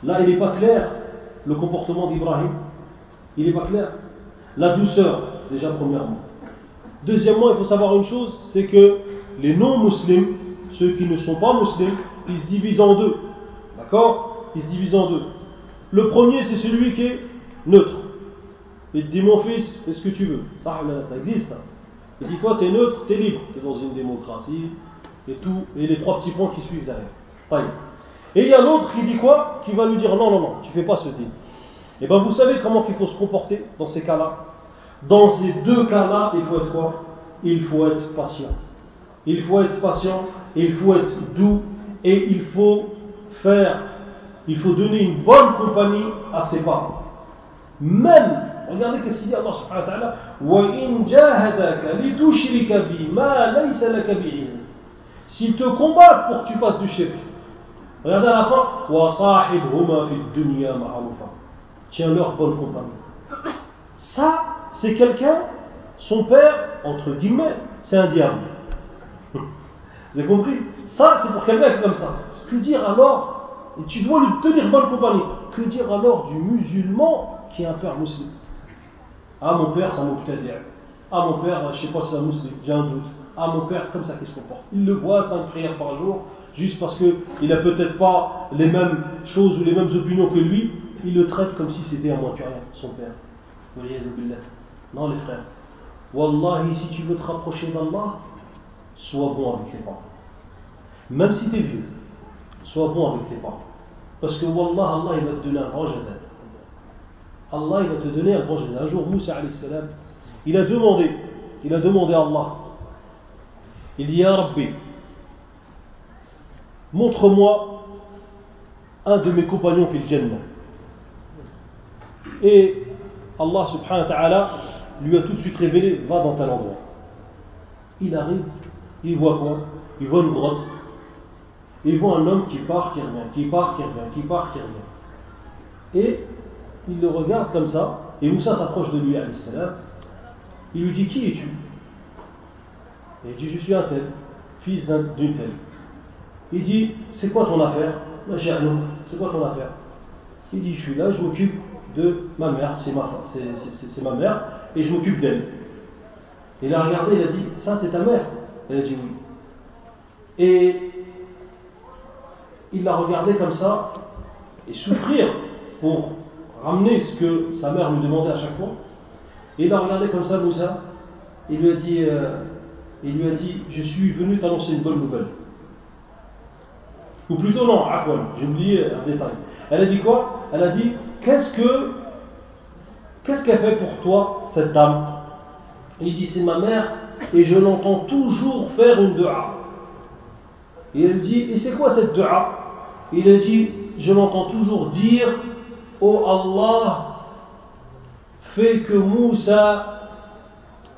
Là, il n'est pas clair le comportement d'Ibrahim. Il n'est pas clair. La douceur, déjà premièrement. Deuxièmement, il faut savoir une chose, c'est que les non-musulmans, ceux qui ne sont pas musulmans, ils se divisent en deux. D'accord? Ils se divisent en deux. Le premier, c'est celui qui est neutre. Il te dit, mon fils, fais ce que tu veux. Ça, ça existe. Ça. Il dit, toi, tu es neutre, tu es libre. Tu es dans une démocratie, et tout, et les trois petits points qui suivent derrière. Et il y a l'autre qui dit quoi? Qui va lui dire, non, non, non, tu fais pas ce deal. Et eh bien, vous savez comment il faut se comporter dans ces cas-là Dans ces deux cas-là, il faut être quoi Il faut être patient. Il faut être patient, il faut être doux, et il faut faire, il faut donner une bonne compagnie à ses parents. Même, regardez ce qu'il dit Allah subhanahu wa ta'ala, وَإِن جَاهَدَكَ لِتُشْرِكَ بِي مَا لَيْسَ لَكَ بِعِلْمٍ S'ils te combattent pour que tu fasses du shirk, regardez à la fin, وَصَاحِبْهُمَا فِي الدُّنْيَا مَعْرُوفًا Tiens leur bonne compagnie. Ça, c'est quelqu'un, son père, entre guillemets, c'est un diable. Vous avez compris? Ça, c'est pour quelqu'un comme ça. Que dire alors? Et tu dois lui tenir bonne compagnie. Que dire alors du musulman qui est un père musulman? Ah, mon père, ça m'a peut-être Ah, mon père, je ne sais pas si c'est un musulman, j'ai un doute. Ah, mon père, comme ça qu'il se comporte. Il le voit cinq prières par jour, juste parce qu'il n'a peut-être pas les mêmes choses ou les mêmes opinions que lui. Il le traite comme si c'était un moins que rien, son père. Non, les frères. Wallahi, si tu veux te rapprocher d'Allah, sois bon avec tes parents. Même si tu es vieux, sois bon avec tes parents. Parce que Wallah, Allah, il va te donner un grand jazal. Allah, il va te donner un grand jazal. Un jour, Moussa, salam, il a demandé, il a demandé à Allah, il dit, Ya Rabbi, montre-moi un de mes compagnons qui est Jannah. Et Allah subhanahu wa ta'ala lui a tout de suite révélé, va dans tel endroit. Il arrive, il voit quoi? Il voit une grotte. Il voit un homme qui part, qui revient, qui part, qui revient, qui part, qui revient. Et il le regarde comme ça, et Moussa s'approche de lui. Il lui dit Qui es-tu? Et il dit Je suis un tel, fils d'une telle. Il dit C'est quoi ton affaire? C'est quoi ton affaire? Il dit Je suis là, je m'occupe de ma mère, c'est ma, mère, et je m'occupe d'elle. Il a regardé, il a dit Ça, c'est ta mère? Elle a dit oui. Et il l'a regardé comme ça, et souffrir pour ramener ce que sa mère lui demandait à chaque fois. Et il a regardé comme ça Moussa, et lui a dit, euh, il lui a dit Je suis venu t'annoncer une bonne nouvelle. Ou plutôt non, j'ai oublié un détail. Elle a dit quoi? Elle a dit Qu'est-ce que qu'est-ce qu'elle fait pour toi, cette dame? Il dit C'est ma mère, et je l'entends toujours faire une dua. Et elle dit Et c'est quoi cette dua? Il a dit Je l'entends toujours dire Oh Allah, fais que Moussa,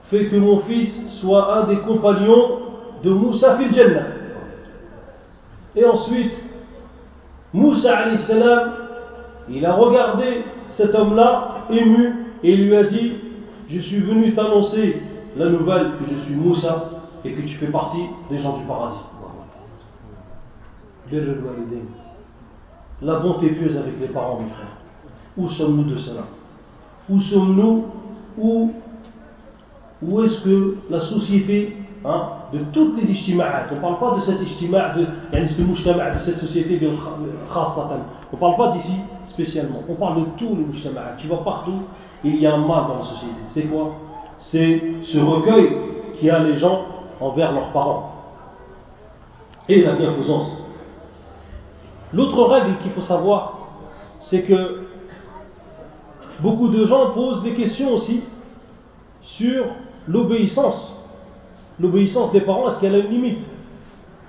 fais que mon fils soit un des compagnons de Moussa fil Jannah. Et ensuite, Moussa salam, il a regardé cet homme-là ému et il lui a dit Je suis venu t'annoncer la nouvelle que je suis Moussa et que tu fais partie des gens du paradis. La bonté pieuse avec les parents, mes frères. Où sommes-nous de cela? Où sommes-nous? Où, est-ce que la société, hein, de toutes les ijtima'at, on ne parle pas de cette ijtima' de, de cette société de on ne parle pas d'ici spécialement, on parle de tous les mujtama'at. Tu vas partout, il y a un mal dans la société. C'est quoi? C'est ce recueil qui a les gens envers leurs parents. Et la bienfaisance. L'autre règle qu'il faut savoir, c'est que beaucoup de gens posent des questions aussi sur l'obéissance. L'obéissance des parents, est-ce qu'elle a une limite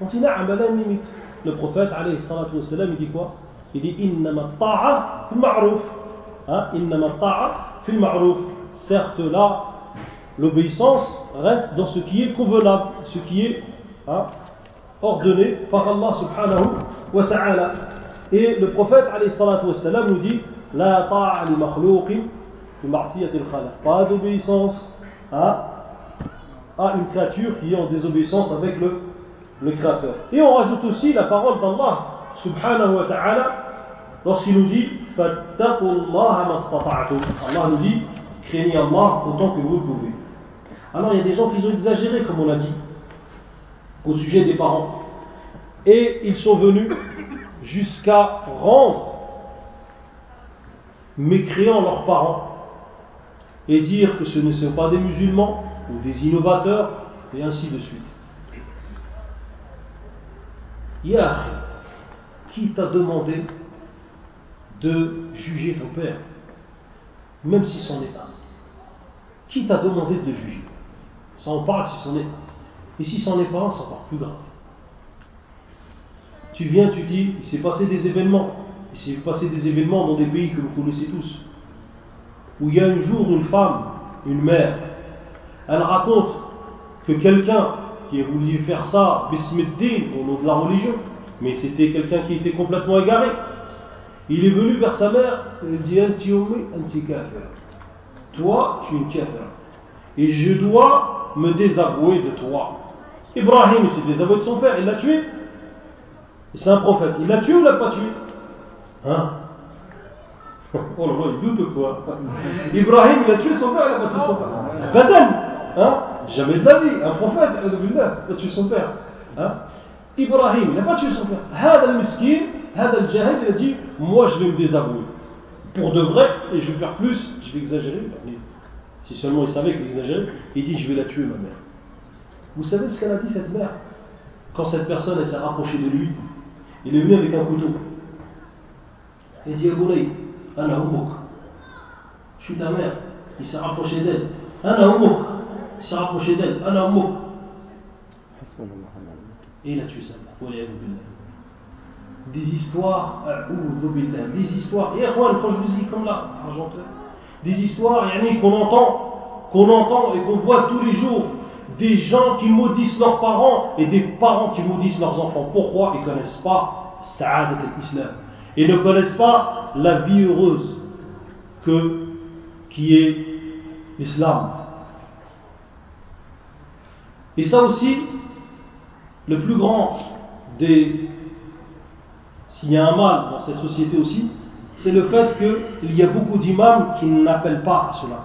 On dit, non, elle a une limite. Le prophète, alayhi salatu il dit quoi? Il dit, innama ta'a fil ma'rouf. Hein? Innama ta'a fil ma'rouf. Certes, là, l'obéissance reste dans ce qui est convenable, ce qui est hein, ordonné par Allah subhanahu wa ta'ala. Et le prophète nous dit La ta'a li makhlouqin Pas d'obéissance à, à une créature qui est en désobéissance avec le, Créateur. Et on rajoute aussi la parole d'Allah subhanahu wa ta'ala lorsqu'il nous dit Allah nous dit craignez Allah autant que vous pouvez. Alors il y a des gens qui ont exagéré, comme on l'a dit, au sujet des parents. Et ils sont venus jusqu'à rendre mécréants leurs parents et dire que ce ne sont pas des musulmans ou des innovateurs, et ainsi de suite. Yah, qui t'a demandé de juger ton père, même si c'en est pas Qui t'a demandé de le juger? Ça en parle si c'en est pas. Et si c'en est pas un, c'est encore plus grave. Tu viens, tu dis, il s'est passé des événements. Il s'est passé des événements dans des pays que vous connaissez tous. Où il y a un jour une femme, une mère, elle raconte que quelqu'un qui a voulu faire ça, Bismiddin, au nom de la religion, mais c'était quelqu'un qui était complètement égaré. Il est venu vers sa mère et il dit Anti anti Toi, tu es une kafir. Et je dois me désavouer de toi. Ibrahim, il s'est désavoué de son père, il l'a tué. C'est un prophète. Il l'a tué ou l'a pas tué? Hein? Oh là là, il doute quoi? Ibrahim, il a tué son père, il n'a pas tué son père. Badan hein? Jamais de la vie, un prophète, il a tué son père. Hein? Ibrahim, il n'a pas tué son père. Hada al-miskin, Hada al-jahil, il a dit Moi je vais me désavouer. Pour de vrai, et je vais faire plus, je vais exagérer. Si seulement il savait qu'il exagérait, il dit Je vais la tuer, ma mère. Vous savez ce qu'elle a dit, cette mère? Quand cette personne s'est rapprochée de lui, il est venu avec un couteau. Il dit Aboulay, Anna Oumouk, je suis ta mère. Il s'est rapproché d'elle. Anna Oumouk, il s'est rapproché d'elle. Anna Oumouk. Et il a tué sa mère. Des histoires, des histoires. Et quand je vous dis comme là, argenteur, des histoires qu'on entend, qu'on entend et qu'on voit tous les jours des gens qui maudissent leurs parents et des parents qui maudissent leurs enfants. Pourquoi? Ils ne connaissent pas Sa'adat al-Islam. Ils ne connaissent pas la vie heureuse que, qui est l'islam. Et ça aussi, le plus grand des. S'il y a un mal dans cette société aussi, c'est le fait qu'il y a beaucoup d'imams qui n'appellent pas à cela.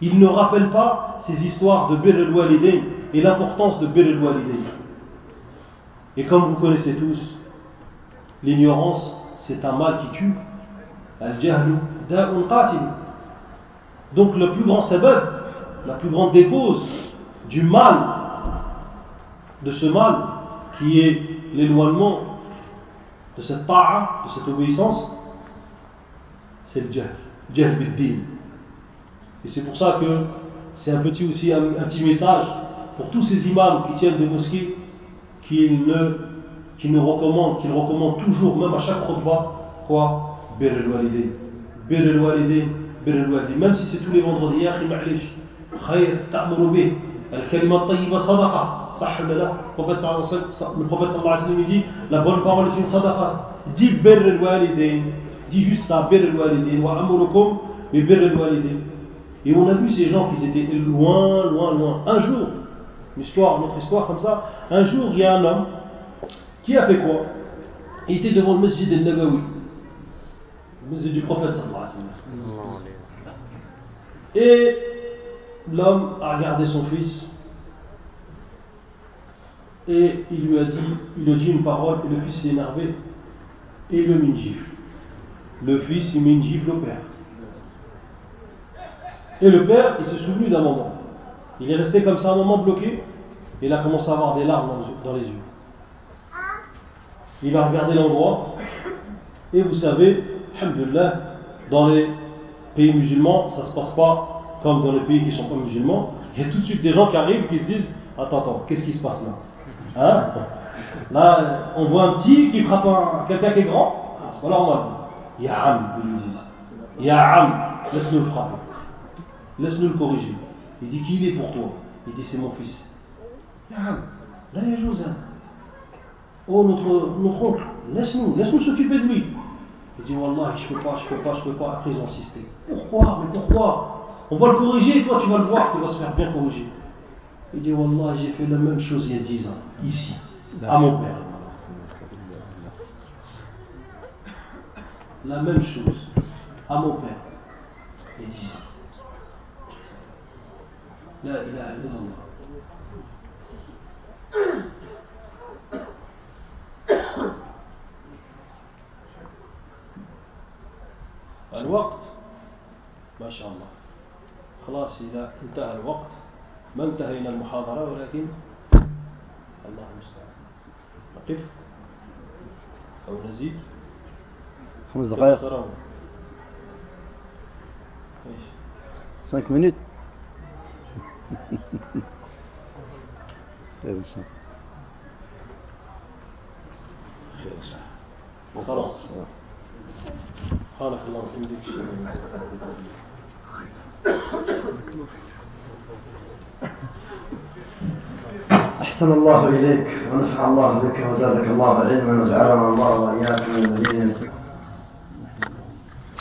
Il ne rappelle pas ces histoires de Bir al et l'importance de Bir al Et comme vous connaissez tous, l'ignorance, c'est un mal qui tue. Al-jahlu da'un qatil. Donc le plus grand sabab, la plus grande des causes du mal, de ce mal, qui est l'éloignement de cette ta'a, de cette obéissance, c'est le jahl. Jahl bid et c'est pour ça que c'est un petit aussi un, petit message pour tous ces imams qui tiennent des mosquées, qu'ils ne, qui ne recommandent, qu'ils recommandent toujours, même à chaque khutbah, quoi? Bir al-walidin. Bir al-walidin, bir al-walidin. Même si c'est tous les vendredis, ya ma'lish, khayr, ta'muru bih, al-kalima tayyiba sadaqa. Le prophète sallallahu alayhi wa sallam dit la bonne parole est une sadaqa. Dis bir al-walidin, dis juste ça, bir al-walidin, wa amurukum Et Et on a vu ces gens qui étaient loin, loin, loin. Un jour, une histoire, notre histoire comme ça, un jour il y a un homme qui a fait quoi? Il était devant le masjid al-Nabawi, le masjid du prophète sallallahu Et l'homme a regardé son fils et il lui a dit, il lui a dit une parole et le fils s'est énervé et il le mit une gifle. Le fils, il met une gifle au père. Et le père, il s'est souvenu d'un moment. Il est resté comme ça un moment bloqué, et il a commencé à avoir des larmes dans les yeux. Il a regardé l'endroit, et vous savez, alhamdulillah, dans les pays musulmans, ça ne se passe pas comme dans les pays qui ne sont pas musulmans. Il y a tout de suite des gens qui arrivent qui se disent Attends, attends, qu'est-ce qui se passe là? Hein? Là, on voit un petit qui frappe quelqu'un qui est grand, c'est pas normal ça. Ya'am, ils lui disent. Ya'am, laisse-nous le frapper. Laisse-nous le corriger. Il dit, qui il est pour toi? Il dit, c'est mon fils. Ya'am, là il y a. Oh, notre, notre oncle, laisse-nous, laisse-nous s'occuper de lui. Il dit, Wallah, je peux pas, je peux pas, je peux pas. Après, ils ont insisté. Pourquoi? Mais pourquoi? On va le corriger et toi, tu vas le voir qu'il va se faire bien corriger. Il dit, Wallah, j'ai fait la même chose il y a dix ans, ici, à mon père. la même chose à mon père et dix ans. La ilaha illallah. الوقت ما شاء الله خلاص إذا انتهى الوقت. ما انتهينا المحاضرة ولكن الله المستعان. نقف أو نزيد؟ خمس دقائق. 5 minutes. خلاص. سبحانك اللهم وبحمدك. أحسن الله إليك ونفع الله بك وزادك الله علما وجعلنا الله وإياك من الذين